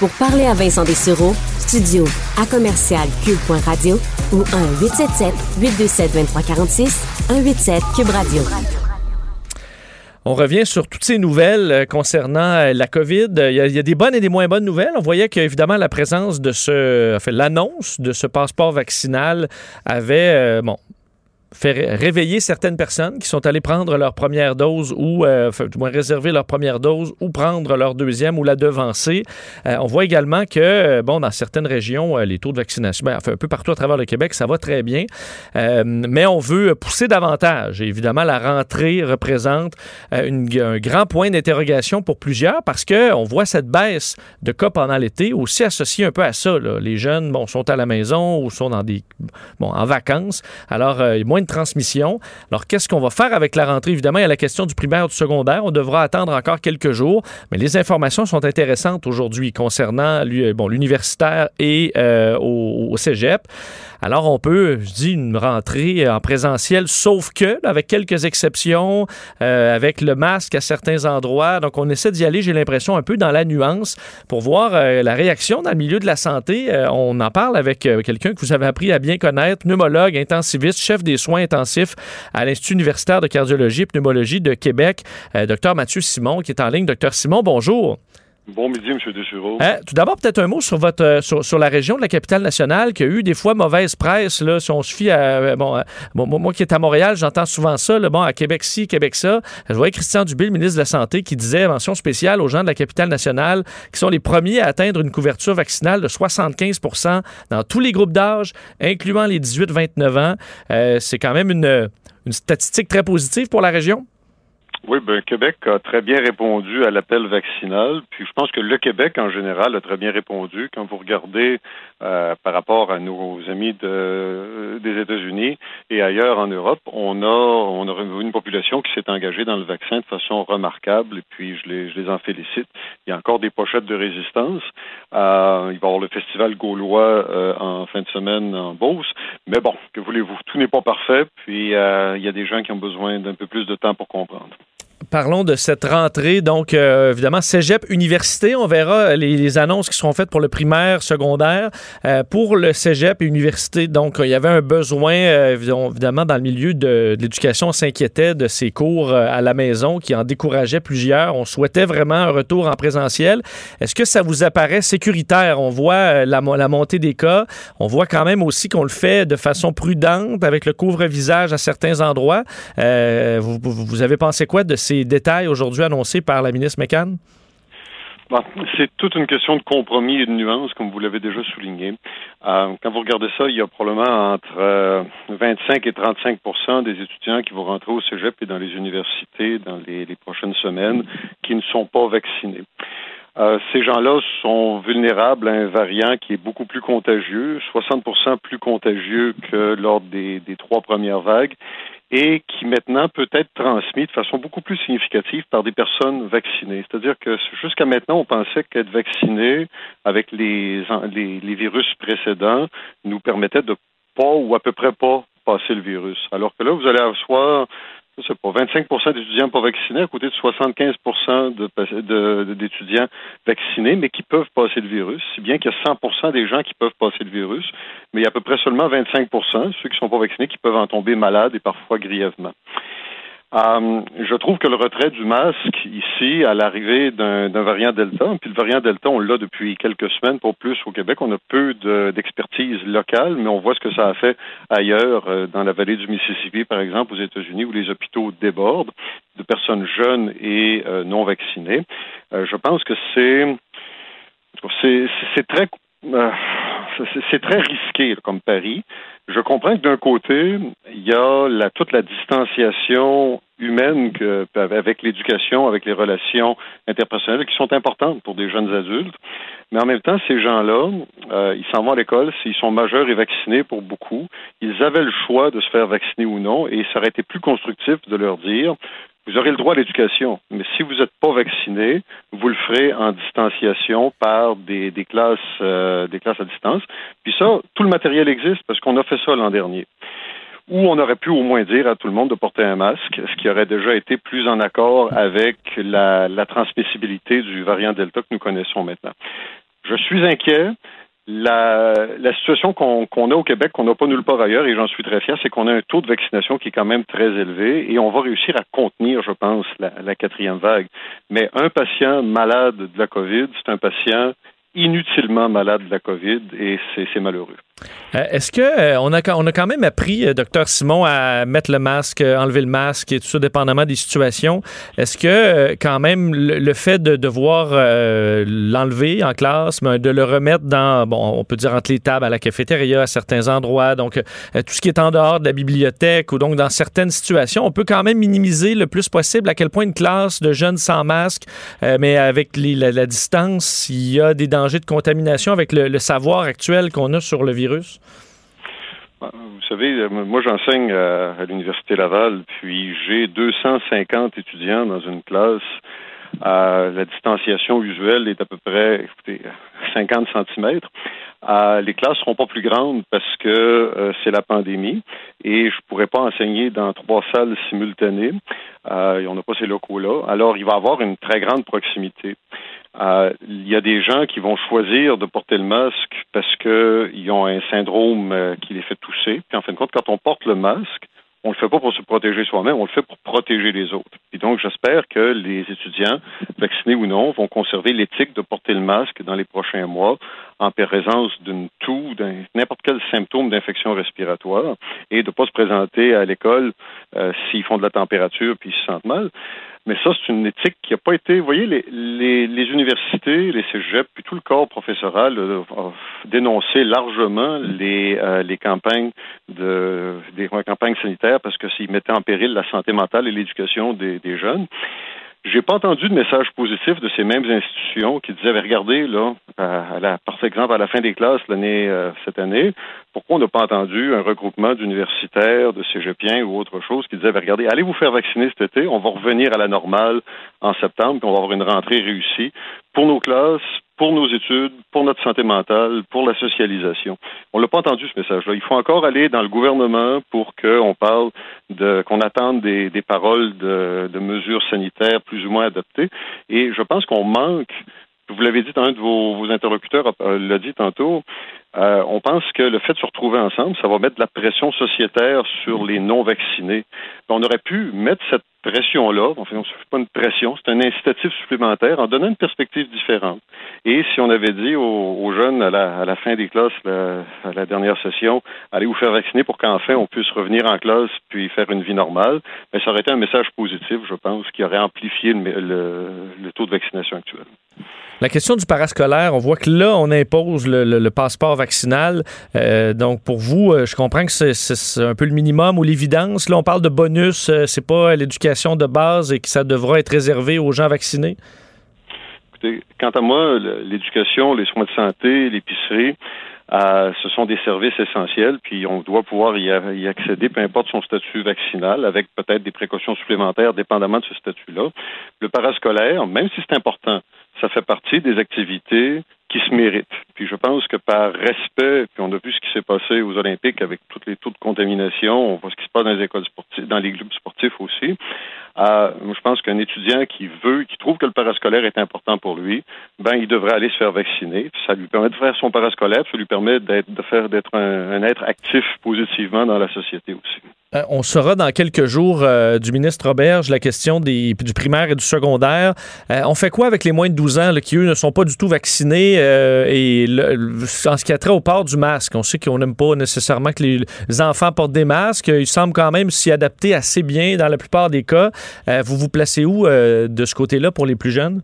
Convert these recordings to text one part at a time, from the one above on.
Pour parler à Vincent Dessureau, studio à commercial cube.radio ou 1 877 827 2346 187 cube radio. On revient sur toutes ces nouvelles euh, concernant euh, la COVID. Il y, a, il y, a, des bonnes et des moins bonnes nouvelles. On voyait qu'évidemment, la présence de ce, enfin, l'annonce de ce passeport vaccinal avait, euh, bon, fait réveiller certaines personnes qui sont allées prendre leur première dose ou, euh, du moins, réserver leur première dose ou prendre leur deuxième ou la devancer. Euh, on voit également que, euh, bon, dans certaines régions, euh, les taux de vaccination, ben, enfin, un peu partout à travers le Québec, ça va très bien. Mais on veut pousser davantage. Évidemment, la rentrée représente un grand point d'interrogation pour plusieurs parce qu'on voit cette baisse de cas pendant l'été aussi associée un peu à ça. Là. Les jeunes, bon, sont à la maison ou sont dans des, bon, en vacances. Alors, a moins de transmission. Alors, qu'est-ce qu'on va faire avec la rentrée? Évidemment, il y a la question du primaire du secondaire. On devra attendre encore quelques jours, mais les informations sont intéressantes aujourd'hui concernant bon, l'universitaire et euh, au, cégep. Alors, on peut, je dis, une rentrée en présentiel, sauf que, avec quelques exceptions, euh, avec le masque à certains endroits. Donc, on essaie d'y aller, j'ai l'impression, un peu dans la nuance pour voir euh, la réaction dans le milieu de la santé. Euh, on en parle avec euh, quelqu'un que vous avez appris à bien connaître, pneumologue, intensiviste, chef des soins intensifs à l'Institut universitaire de cardiologie et pneumologie de Québec, euh, Dr Mathieu Simon, qui est en ligne. Docteur Simon, bonjour. Bon midi, M. Dessureau. Hein, tout d'abord, peut-être un mot sur votre euh, sur, la région de la capitale nationale qui a eu des fois mauvaise presse. Là, si on se fie à. Euh, bon, bon moi qui est à Montréal, j'entends souvent ça. Bon, à Québec-ci, Québec ça. Je voyais Christian Dubé, le ministre de la Santé, qui disait mention spéciale aux gens de la capitale nationale qui sont les premiers à atteindre une couverture vaccinale de 75% dans tous les groupes d'âge, incluant les 18-29 ans. Euh, C'est quand même une, une statistique très positive pour la région? Oui, ben Québec a très bien répondu à l'appel vaccinal. Puis je pense que le Québec en général a très bien répondu. Quand vous regardez euh, par rapport à nos amis de, des États-Unis et ailleurs en Europe, on a on a une population qui s'est engagée dans le vaccin de façon remarquable. Et puis je les je les en félicite. Il y a encore des pochettes de résistance. Euh, il va y avoir le festival gaulois euh, en fin de semaine en Beauce. Mais bon, que voulez-vous? Tout n'est pas parfait. Puis euh, il y a des gens qui ont besoin d'un peu plus de temps pour comprendre parlons de cette rentrée. Donc, euh, évidemment, cégep, université, on verra les, annonces qui seront faites pour le primaire, secondaire. Euh, pour le cégep et université, donc, il y avait un besoin, euh, évidemment, dans le milieu de, l'éducation, on s'inquiétait de ces cours à la maison qui en décourageaient plusieurs. On souhaitait vraiment un retour en présentiel. Est-ce que ça vous apparaît sécuritaire? On voit la, montée des cas. On voit quand même aussi qu'on le fait de façon prudente avec le couvre-visage à certains endroits. Vous, vous avez pensé quoi de ces détails aujourd'hui annoncés par la ministre McCann? Bon, c'est toute une question de compromis et de nuance, comme vous l'avez déjà souligné. Euh, quand vous regardez ça, il y a probablement entre euh, 25 et 35 des étudiants qui vont rentrer au cégep et dans les universités dans les, les prochaines semaines qui ne sont pas vaccinés. Euh, ces gens-là sont vulnérables à un variant qui est beaucoup plus contagieux, 60 plus contagieux que lors des trois premières vagues et qui maintenant peut être transmis de façon beaucoup plus significative par des personnes vaccinées. C'est-à-dire que jusqu'à maintenant, on pensait qu'être vacciné avec les, les, virus précédents nous permettait de pas ou à peu près pas passer le virus. Alors que là, vous allez avoir je sais pas, 25% d'étudiants pas vaccinés à côté de 75% d'étudiants vaccinés, mais qui peuvent passer le virus, si bien qu'il y a 100% des gens qui peuvent passer le virus, mais il y a à peu près seulement 25% ceux qui ne sont pas vaccinés, qui peuvent en tomber malades et parfois grièvement. Euh, je trouve que le retrait du masque ici, à l'arrivée d'un variant Delta, puis le variant Delta, on l'a depuis quelques semaines, pour plus au Québec, on a peu d'expertise de, locale, mais on voit ce que ça a fait ailleurs, euh, dans la vallée du Mississippi, par exemple, aux États-Unis, où les hôpitaux débordent de personnes jeunes et euh, non vaccinées. Euh, je pense que c'est c'est très euh, c'est très risqué comme pari. Je comprends que d'un côté, il y a la, toute la distanciation humaine avec l'éducation, avec les relations interpersonnelles qui sont importantes pour des jeunes adultes. Mais en même temps, ces gens-là, euh, ils s'en vont à l'école, s'ils sont majeurs et vaccinés pour beaucoup, ils avaient le choix de se faire vacciner ou non, et ça aurait été plus constructif de leur dire vous aurez le droit à l'éducation, mais si vous n'êtes pas vacciné, vous le ferez en distanciation par des, des classes euh, des classes à distance. Puis ça, tout le matériel existe parce qu'on a fait ça l'an dernier. Ou on aurait pu au moins dire à tout le monde de porter un masque, ce qui aurait déjà été plus en accord avec la, la transmissibilité du variant Delta que nous connaissons maintenant. Je suis inquiet. La, situation qu'on a au Québec, qu'on n'a pas nulle part ailleurs, et j'en suis très fier, c'est qu'on a un taux de vaccination qui est quand même très élevé et on va réussir à contenir, je pense, la, la quatrième vague. Mais un patient malade de la COVID, c'est un patient inutilement malade de la COVID et c'est malheureux. Euh, est-ce que euh, on, a, on a quand même appris, euh, docteur Simon, à mettre le masque, enlever le masque et tout ça, dépendamment des situations. Est-ce que quand même le, fait de devoir l'enlever en classe, mais de le remettre dans, bon, on peut dire entre les tables à la cafétéria, à certains endroits, donc tout ce qui est en dehors de la bibliothèque ou donc dans certaines situations, on peut quand même minimiser le plus possible à quel point une classe de jeunes sans masque, mais avec la, distance, il y a des dangers de contamination avec le savoir actuel qu'on a sur le virus. Bah, vous savez, euh, moi j'enseigne à, l'Université Laval, puis j'ai 250 étudiants dans une classe. la distanciation usuelle est à peu près écoutez, 50 cm. les classes seront pas plus grandes parce que euh, c'est la pandémie et je pourrais pas enseigner dans trois salles simultanées. Euh, on n'a pas ces locaux-là. Alors, il va y avoir une très grande proximité. Euh, il y a des gens qui vont choisir de porter le masque parce qu'ils ont un syndrome euh, qui les fait tousser. Puis en fin de compte, quand on porte le masque, on le fait pas pour se protéger soi-même, on le fait pour protéger les autres. Et donc, j'espère que les étudiants, vaccinés ou non, vont conserver l'éthique de porter le masque dans les prochains mois en présence d'une toux, d'un n'importe quel symptôme d'infection respiratoire et de ne pas se présenter à l'école euh, s'ils font de la température puis ils se sentent mal. Mais ça, c'est une éthique qui n'a pas été. Vous voyez, les, les, universités, les cégeps, puis tout le corps professoral euh, a dénoncé largement les, euh, les campagnes de des campagnes sanitaires parce que s'ils mettaient en péril la santé mentale et l'éducation des jeunes. J'ai pas entendu de message positif de ces mêmes institutions qui disaient, regardez, là, à la, par exemple, à la fin des classes l'année euh, cette année, pourquoi on n'a pas entendu un regroupement d'universitaires, de cégepiens ou autre chose qui disait, regardez, allez vous faire vacciner cet été, on va revenir à la normale en septembre, puis on va avoir une rentrée réussie pour nos classes, pour nos études, pour notre santé mentale, pour la socialisation. On l'a pas entendu ce message-là. Il faut encore aller dans le gouvernement pour qu'on parle qu'on attende des, paroles de, mesures sanitaires plus ou moins adaptées. Et je pense qu'on manque. Vous l'avez dit, un de vos, interlocuteurs euh, l'a dit tantôt. Euh, on pense que le fait de se retrouver ensemble, ça va mettre de la pression sociétaire sur les non-vaccinés. On aurait pu mettre cette pression-là, enfin, on pas une pression, c'est un incitatif supplémentaire en donnant une perspective différente. Et si on avait dit aux, jeunes à la, fin des classes, à la dernière session, allez vous faire vacciner pour qu'enfin on puisse revenir en classe puis faire une vie normale, mais ça aurait été un message positif, je pense, qui aurait amplifié le taux de vaccination actuel. La question du parascolaire, on voit que là, on impose le, passeport vaccinal. Euh, donc, pour vous, euh, je comprends que c'est un peu le minimum ou l'évidence. Là, on parle de bonus, euh, c'est pas l'éducation de base et que ça devra être réservé aux gens vaccinés? Écoutez, quant à moi, l'éducation, les soins de santé, l'épicerie, ce sont des services essentiels, puis on doit pouvoir y, y, accéder, peu importe son statut vaccinal, avec peut-être des précautions supplémentaires dépendamment de ce statut-là. Le parascolaire, même si c'est important, ça fait partie des activités qui se méritent. Puis je pense que par respect, puis on a vu ce qui s'est passé aux Olympiques avec tous les taux de contamination, on voit ce qui se passe dans les écoles sportives, dans les clubs sportifs aussi. Euh, je pense qu'un étudiant qui veut, qui trouve que le parascolaire est important pour lui, ben il devrait aller se faire vacciner. Ça lui permet de faire son parascolaire, ça lui permet d'être, de faire d'être un être actif positivement dans la société aussi. Euh, on saura dans quelques jours euh, du ministre Roberge la question des, du primaire et du secondaire. On fait quoi avec les moins de 12 ans qui, eux, ne sont pas du tout vaccinés? Et en ce qui a trait au port du masque? On sait qu'on n'aime pas nécessairement que les, enfants portent des masques. Ils semblent quand même s'y adapter assez bien dans la plupart des cas. vous vous placez où de ce côté-là pour les plus jeunes?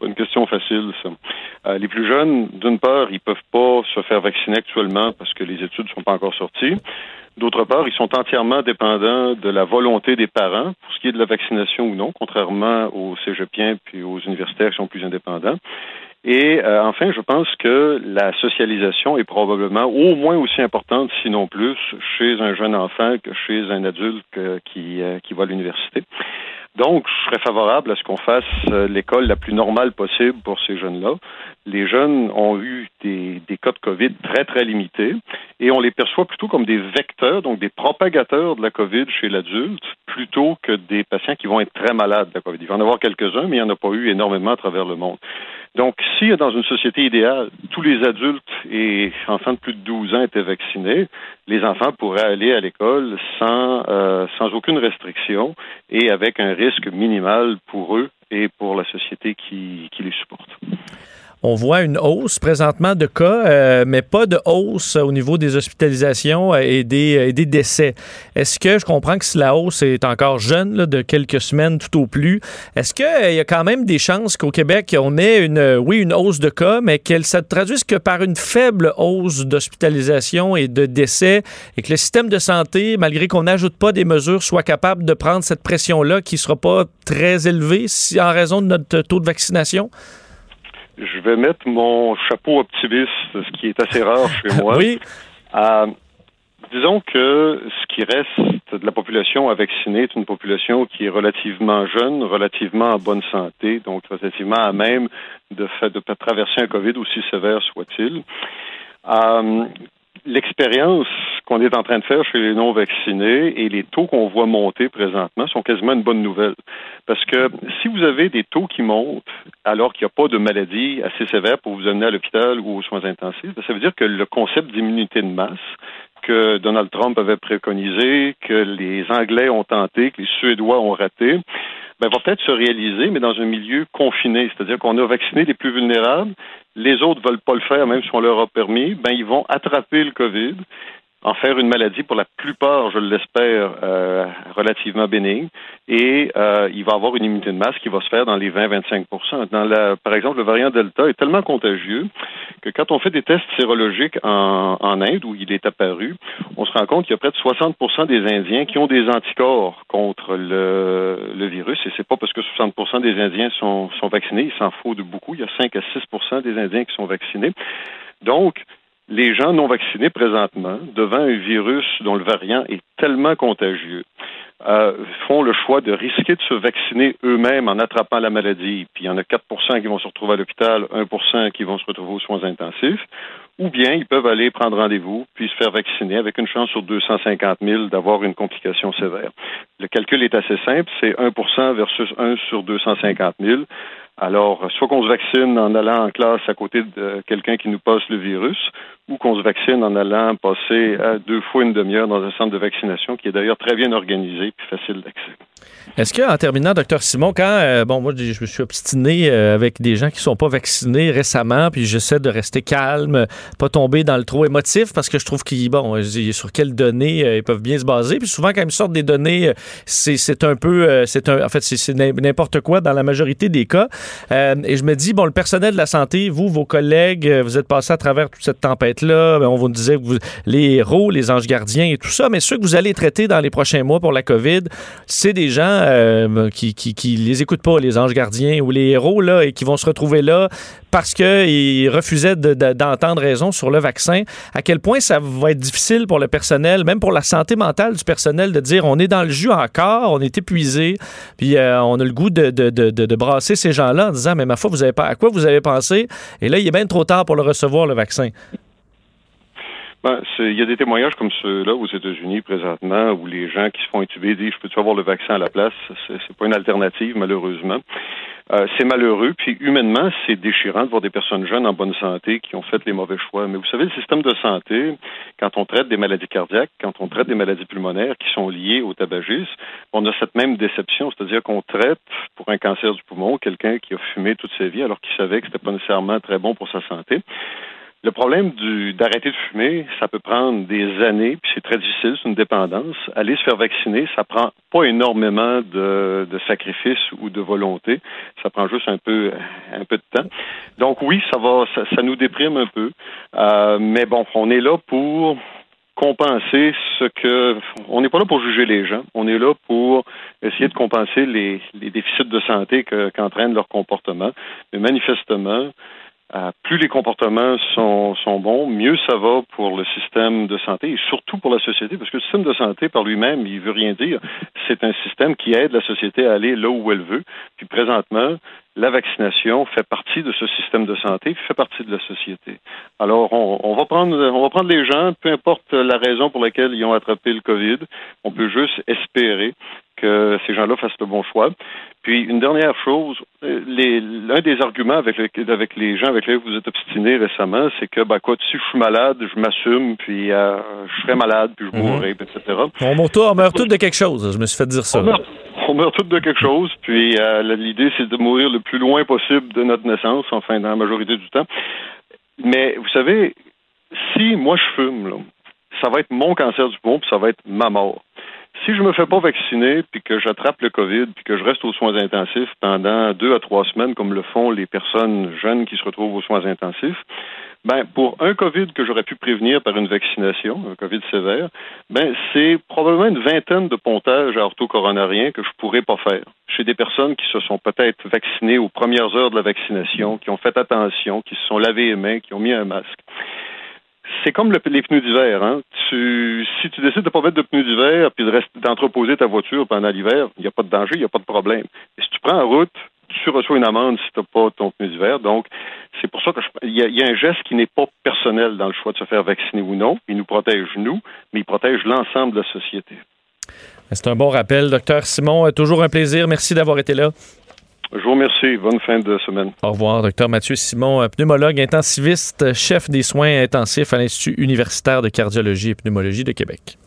pas une question facile, ça. les plus jeunes, d'une part, ils peuvent pas se faire vacciner actuellement parce que les études ne sont pas encore sorties. D'autre part, ils sont entièrement dépendants de la volonté des parents pour ce qui est de la vaccination ou non, contrairement aux cégepiens puis aux universitaires qui sont plus indépendants. Et euh, enfin, je pense que la socialisation est probablement au moins aussi importante, sinon plus, chez un jeune enfant que chez un adulte qui, euh, qui va à l'université. Donc, je serais favorable à ce qu'on fasse euh, l'école la plus normale possible pour ces jeunes-là. Les jeunes ont eu des, cas de COVID très, très limités et on les perçoit plutôt comme des vecteurs, donc des propagateurs de la COVID chez l'adulte, plutôt que des patients qui vont être très malades de la COVID. Il va en avoir quelques-uns, mais il n'y en a pas eu énormément à travers le monde. Donc, si dans une société idéale, tous les adultes et enfants de plus de 12 ans étaient vaccinés, les enfants pourraient aller à l'école sans, euh, sans aucune restriction et avec un risque minimal pour eux et pour la société qui, on voit une hausse présentement de cas, euh, mais pas de hausse au niveau des hospitalisations et des, décès. Est-ce que je comprends que si la hausse est encore jeune, de quelques semaines tout au plus, est-ce qu'il euh, y a quand même des chances qu'au Québec, on ait une, oui, une hausse de cas, mais qu'elle se traduise que par une faible hausse d'hospitalisation et de décès et que le système de santé, malgré qu'on n'ajoute pas des mesures, soit capable de prendre cette pression-là qui ne sera pas très élevée si, en raison de notre taux de vaccination? Je vais mettre mon chapeau optimiste, ce qui est assez rare chez moi. oui. Euh, disons que ce qui reste de la population à vacciner est une population qui est relativement jeune, relativement en bonne santé, donc relativement à même de, de traverser un COVID aussi sévère soit-il. Euh, l'expérience qu'on est en train de faire chez les non-vaccinés et les taux qu'on voit monter présentement sont quasiment une bonne nouvelle. Parce que si vous avez des taux qui montent alors qu'il n'y a pas de maladie assez sévère pour vous amener à l'hôpital ou aux soins intensifs, ça veut dire que le concept d'immunité de masse que Donald Trump avait préconisé, que les Anglais ont tenté, que les Suédois ont raté, ben, va peut-être se réaliser, mais dans un milieu confiné. C'est-à-dire qu'on a vacciné les plus vulnérables, les autres veulent pas le faire, même si on leur a permis, ben, ils vont attraper le COVID, en faire une maladie pour la plupart, je l'espère, euh, relativement bénigne. Et euh, il va avoir une immunité de masse qui va se faire dans les 20-25 dans la, Par exemple, le variant Delta est tellement contagieux que quand on fait des tests sérologiques en, en Inde, où il est apparu, on se rend compte qu'il y a près de 60% des Indiens qui ont des anticorps contre le, le virus. Et c'est pas parce que 60% des Indiens sont, sont vaccinés, il s'en faut de beaucoup. Il y a 5 à 6% des Indiens qui sont vaccinés. Donc, les gens non vaccinés présentement, devant un virus dont le variant est tellement contagieux, euh, font le choix de risquer de se vacciner eux-mêmes en attrapant la maladie. Puis il y en a 4% qui vont se retrouver à l'hôpital, 1% qui vont se retrouver aux soins intensifs. Ou bien ils peuvent aller prendre rendez-vous puis se faire vacciner avec une chance sur 250 000 d'avoir une complication sévère. Le calcul est assez simple, c'est 1% versus 1 sur 250 000. Alors, soit qu'on se vaccine en allant en classe à côté de quelqu'un qui nous passe le virus, ou qu'on se vaccine en allant passer à deux fois une demi-heure dans un centre de vaccination qui est d'ailleurs très bien organisé et facile d'accès. Est-ce que, en terminant, docteur Simon, quand, euh, bon, moi, je me suis obstiné euh, avec des gens qui sont pas vaccinés récemment, puis j'essaie de rester calme, pas tomber dans le trop émotif, parce que je trouve qu'ils, bon, sur quelles données euh, ils peuvent bien se baser. Puis souvent, quand ils sortent des données, c'est un peu, c'est un, en fait, c'est n'importe quoi dans la majorité des cas. et je me dis, bon, le personnel de la santé, vous, vos collègues, vous êtes passés à travers toute cette tempête-là. Ben, on vous disait, vous, les héros, les anges gardiens et tout ça, mais ceux que vous allez traiter dans les prochains mois pour la COVID, c'est des gens euh, qui, qui, les écoutent pas, les anges gardiens ou les héros, là, et qui vont se retrouver là parce qu'ils refusaient d'entendre raison sur le vaccin, à quel point ça va être difficile pour le personnel, même pour la santé mentale du personnel, de dire on est dans le jus encore, on est épuisé, puis euh, on a le goût de, brasser ces gens-là en disant mais ma foi, vous avez pas à quoi vous avez pensé? Et là, il est bien trop tard pour le recevoir, le vaccin. Ben, il y a des témoignages comme ceux-là aux États-Unis présentement où les gens qui se font intuber disent je peux-tu avoir le vaccin à la place? C'est pas une alternative malheureusement. Euh, c'est malheureux, puis humainement, c'est déchirant de voir des personnes jeunes en bonne santé qui ont fait les mauvais choix. Mais vous savez, le système de santé, quand on traite des maladies cardiaques, quand on traite des maladies pulmonaires qui sont liées au tabagisme, on a cette même déception, c'est-à-dire qu'on traite pour un cancer du poumon quelqu'un qui a fumé toute sa vie alors qu'il savait que c'était pas nécessairement très bon pour sa santé. Le problème d'arrêter de fumer, ça peut prendre des années, puis c'est très difficile, c'est une dépendance. Aller se faire vacciner, ça prend pas énormément de, de sacrifices ou de volonté. Ça prend juste un peu, un peu de temps. Donc oui, ça va, ça, nous déprime un peu. Euh, mais bon, on est là pour compenser ce que on n'est pas là pour juger les gens, on est là pour essayer de compenser les, les déficits de santé qu'entraîne leur comportement. Mais manifestement, euh, plus les comportements sont, sont, bons, mieux ça va pour le système de santé et surtout pour la société, parce que le système de santé par lui-même, il veut rien dire. C'est un système qui aide la société à aller là où elle veut. Puis présentement, la vaccination fait partie de ce système de santé, fait partie de la société. Alors, on, on, va prendre, on va prendre les gens, peu importe la raison pour laquelle ils ont attrapé le COVID, on peut juste espérer que ces gens-là fassent le bon choix. Puis, une dernière chose, l'un des arguments avec, le, avec les gens avec lesquels vous êtes obstinés récemment, c'est que, bah, quoi, si je suis malade, je m'assume, puis euh, je serai malade, puis je mhm. mourrai, etc. On meurt, on meurt tous de quelque chose, je me suis fait dire ça. On meurt, on meurt tous de quelque chose, puis euh, l'idée, c'est de mourir le plus loin possible de notre naissance, enfin, dans la majorité du temps. Mais, vous savez, si moi je fume, là, ça va être mon cancer du poumon, puis ça va être ma mort si je me fais pas vacciner, puis que j'attrape le COVID, puis que je reste aux soins intensifs pendant deux à trois semaines, comme le font les personnes jeunes qui se retrouvent aux soins intensifs, ben, pour un COVID que j'aurais pu prévenir par une vaccination, un COVID sévère, ben, c'est probablement une vingtaine de pontages orthocoronariens que je pourrais pas faire. Chez des personnes qui se sont peut-être vaccinées aux premières heures de la vaccination, qui ont fait attention, qui se sont lavé les mains, qui ont mis un masque c'est comme le, les pneus d'hiver. Hein. Si tu décides de ne pas mettre de pneus d'hiver puis d'entreposer ta voiture pendant l'hiver, il n'y a pas de danger, il n'y a pas de problème. Et si tu prends en route, tu reçois une amende si tu n'as pas ton pneu d'hiver. Donc, c'est pour ça qu'il y, y, a un geste qui n'est pas personnel dans le choix de se faire vacciner ou non. Il nous protège, nous, mais il protège l'ensemble de la société. C'est un bon rappel. Docteur Simon, toujours un plaisir. Merci d'avoir été là. Je vous remercie. Bonne fin de semaine. Au revoir, docteur Mathieu Simon, pneumologue intensiviste, chef des soins intensifs à l'Institut universitaire de cardiologie et pneumologie de Québec.